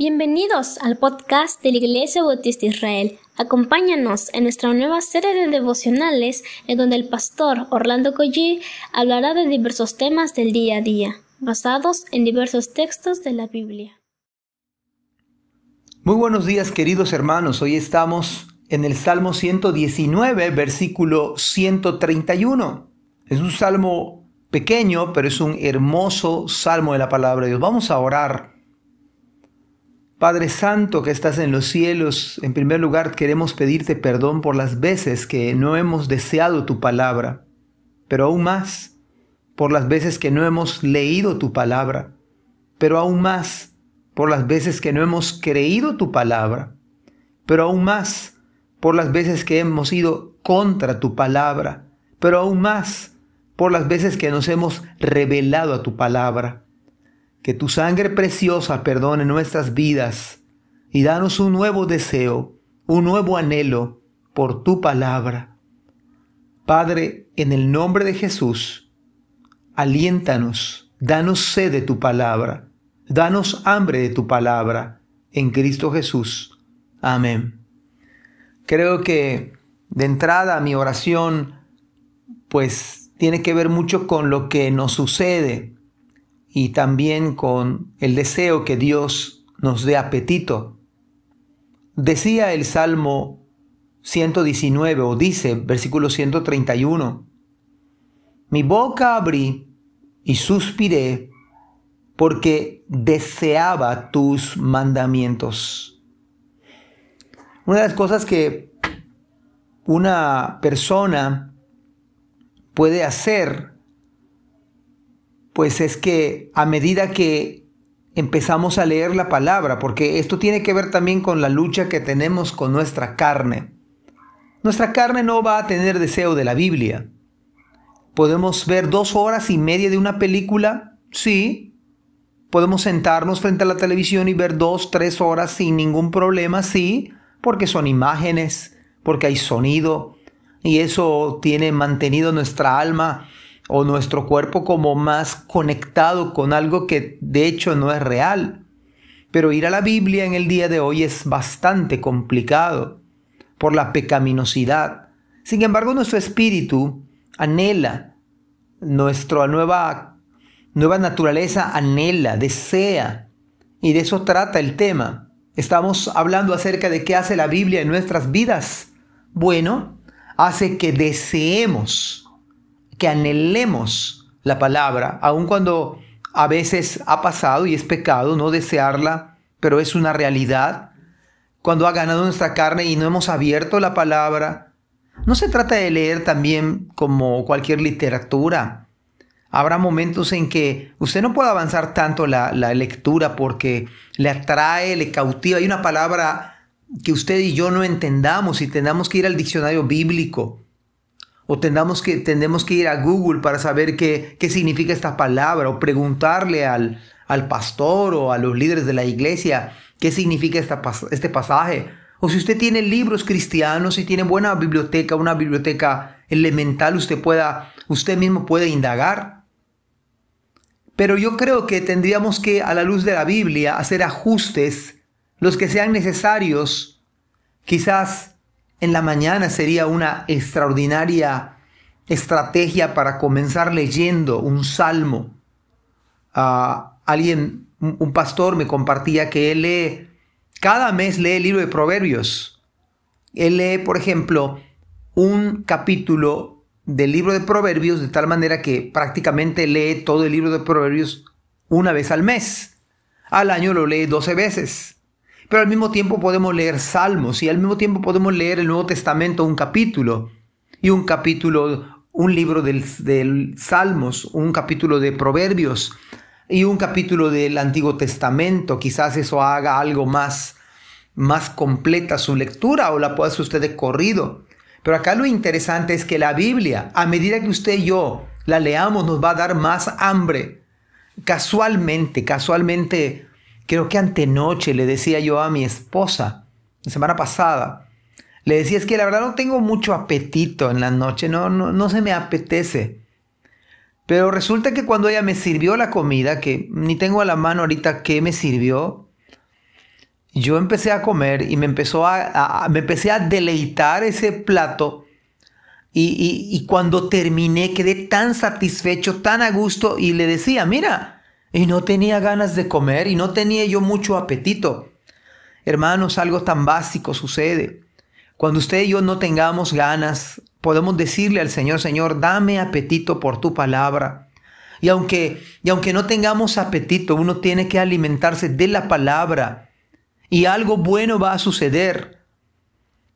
Bienvenidos al podcast de la Iglesia Bautista Israel. Acompáñanos en nuestra nueva serie de devocionales en donde el pastor Orlando Collie hablará de diversos temas del día a día, basados en diversos textos de la Biblia. Muy buenos días queridos hermanos, hoy estamos en el Salmo 119, versículo 131. Es un salmo pequeño, pero es un hermoso salmo de la palabra de Dios. Vamos a orar Padre Santo que estás en los cielos, en primer lugar queremos pedirte perdón por las veces que no hemos deseado tu palabra, pero aún más por las veces que no hemos leído tu palabra, pero aún más por las veces que no hemos creído tu palabra, pero aún más por las veces que hemos ido contra tu palabra, pero aún más por las veces que nos hemos revelado a tu palabra. Que tu sangre preciosa perdone nuestras vidas y danos un nuevo deseo, un nuevo anhelo por tu palabra. Padre, en el nombre de Jesús, aliéntanos, danos sed de tu palabra, danos hambre de tu palabra, en Cristo Jesús. Amén. Creo que de entrada mi oración pues tiene que ver mucho con lo que nos sucede y también con el deseo que Dios nos dé apetito. Decía el Salmo 119 o dice, versículo 131, mi boca abrí y suspiré porque deseaba tus mandamientos. Una de las cosas que una persona puede hacer pues es que a medida que empezamos a leer la palabra, porque esto tiene que ver también con la lucha que tenemos con nuestra carne. Nuestra carne no va a tener deseo de la Biblia. ¿Podemos ver dos horas y media de una película? Sí. ¿Podemos sentarnos frente a la televisión y ver dos, tres horas sin ningún problema? Sí, porque son imágenes, porque hay sonido, y eso tiene mantenido nuestra alma o nuestro cuerpo como más conectado con algo que de hecho no es real. Pero ir a la Biblia en el día de hoy es bastante complicado por la pecaminosidad. Sin embargo, nuestro espíritu anhela, nuestra nueva, nueva naturaleza anhela, desea, y de eso trata el tema. Estamos hablando acerca de qué hace la Biblia en nuestras vidas. Bueno, hace que deseemos que anhelemos la palabra, aun cuando a veces ha pasado y es pecado no desearla, pero es una realidad. Cuando ha ganado nuestra carne y no hemos abierto la palabra, no se trata de leer también como cualquier literatura. Habrá momentos en que usted no puede avanzar tanto la, la lectura porque le atrae, le cautiva. Hay una palabra que usted y yo no entendamos y tengamos que ir al diccionario bíblico o tendamos que, tendemos que ir a Google para saber qué, qué significa esta palabra, o preguntarle al, al, pastor o a los líderes de la iglesia qué significa esta, este pasaje. O si usted tiene libros cristianos, si tiene buena biblioteca, una biblioteca elemental, usted, pueda, usted mismo puede indagar. Pero yo creo que tendríamos que, a la luz de la Biblia, hacer ajustes, los que sean necesarios, quizás en la mañana sería una extraordinaria estrategia para comenzar leyendo un salmo. Ah, alguien, un pastor me compartía que él lee, cada mes lee el libro de Proverbios. Él lee, por ejemplo, un capítulo del libro de Proverbios de tal manera que prácticamente lee todo el libro de Proverbios una vez al mes. Al año lo lee 12 veces. Pero al mismo tiempo podemos leer salmos y al mismo tiempo podemos leer el Nuevo Testamento, un capítulo y un capítulo, un libro del, del salmos, un capítulo de proverbios y un capítulo del Antiguo Testamento. Quizás eso haga algo más, más completa su lectura o la pueda hacer usted de corrido. Pero acá lo interesante es que la Biblia, a medida que usted y yo la leamos, nos va a dar más hambre. Casualmente, casualmente creo que antenoche le decía yo a mi esposa, la semana pasada, le decía es que la verdad no tengo mucho apetito en la noche, no, no, no se me apetece. Pero resulta que cuando ella me sirvió la comida, que ni tengo a la mano ahorita qué me sirvió, yo empecé a comer y me, empezó a, me empecé a deleitar ese plato. Y, y, cuando terminé quedé tan satisfecho, tan a gusto y le decía, mira, y no tenía ganas de comer y no tenía yo mucho apetito. Hermanos, algo tan básico sucede. Cuando usted y yo no tengamos ganas, podemos decirle al Señor, Señor, dame apetito por tu palabra. Y aunque, y aunque no tengamos apetito, uno tiene que alimentarse de la palabra y algo bueno va a suceder.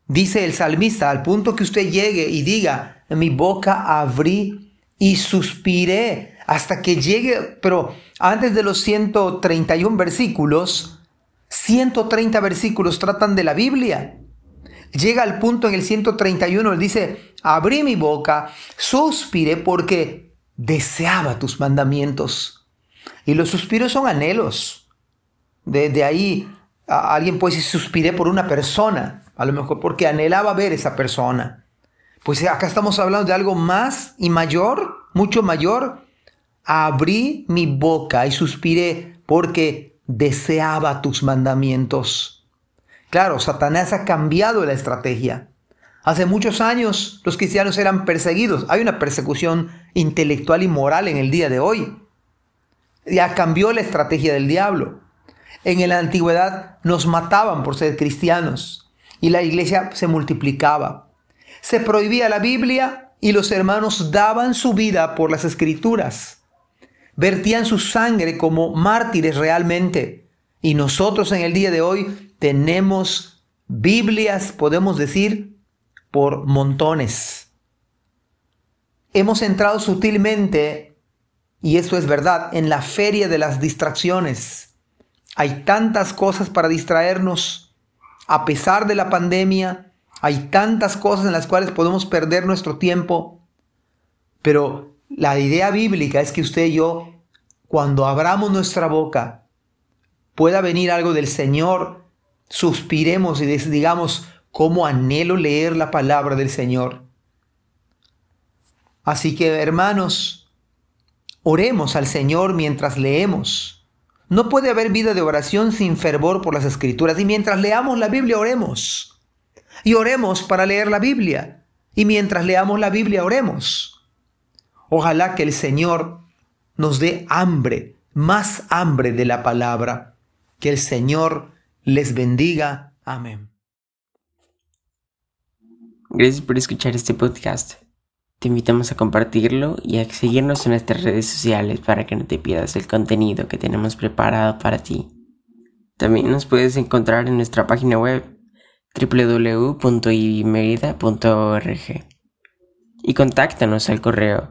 Dice el salmista, al punto que usted llegue y diga, mi boca abrí y suspiré hasta que llegue, pero antes de los 131 versículos, 130 versículos tratan de la Biblia. Llega al punto en el 131, él dice, abrí mi boca, suspiré porque deseaba tus mandamientos. Y los suspiros son anhelos. Desde ahí alguien puede decir, suspiré por una persona, a lo mejor porque anhelaba ver esa persona. Pues acá estamos hablando de algo más y mayor, mucho mayor. Abrí mi boca y suspiré porque deseaba tus mandamientos. Claro, Satanás ha cambiado la estrategia. Hace muchos años los cristianos eran perseguidos. Hay una persecución intelectual y moral en el día de hoy. Ya cambió la estrategia del diablo. En la antigüedad nos mataban por ser cristianos y la iglesia se multiplicaba. Se prohibía la Biblia y los hermanos daban su vida por las escrituras. Vertían su sangre como mártires realmente. Y nosotros en el día de hoy tenemos Biblias, podemos decir, por montones. Hemos entrado sutilmente, y eso es verdad, en la feria de las distracciones hay tantas cosas para distraernos. A pesar de la pandemia, hay tantas cosas en las cuales podemos perder nuestro tiempo. Pero la idea bíblica es que usted y yo, cuando abramos nuestra boca, pueda venir algo del Señor, suspiremos y digamos, cómo anhelo leer la palabra del Señor. Así que, hermanos, oremos al Señor mientras leemos. No puede haber vida de oración sin fervor por las escrituras. Y mientras leamos la Biblia, oremos. Y oremos para leer la Biblia. Y mientras leamos la Biblia, oremos. Ojalá que el Señor nos dé hambre, más hambre de la palabra. Que el Señor les bendiga. Amén. Gracias por escuchar este podcast. Te invitamos a compartirlo y a seguirnos en nuestras redes sociales para que no te pierdas el contenido que tenemos preparado para ti. También nos puedes encontrar en nuestra página web www.ibismerida.org y contáctanos al correo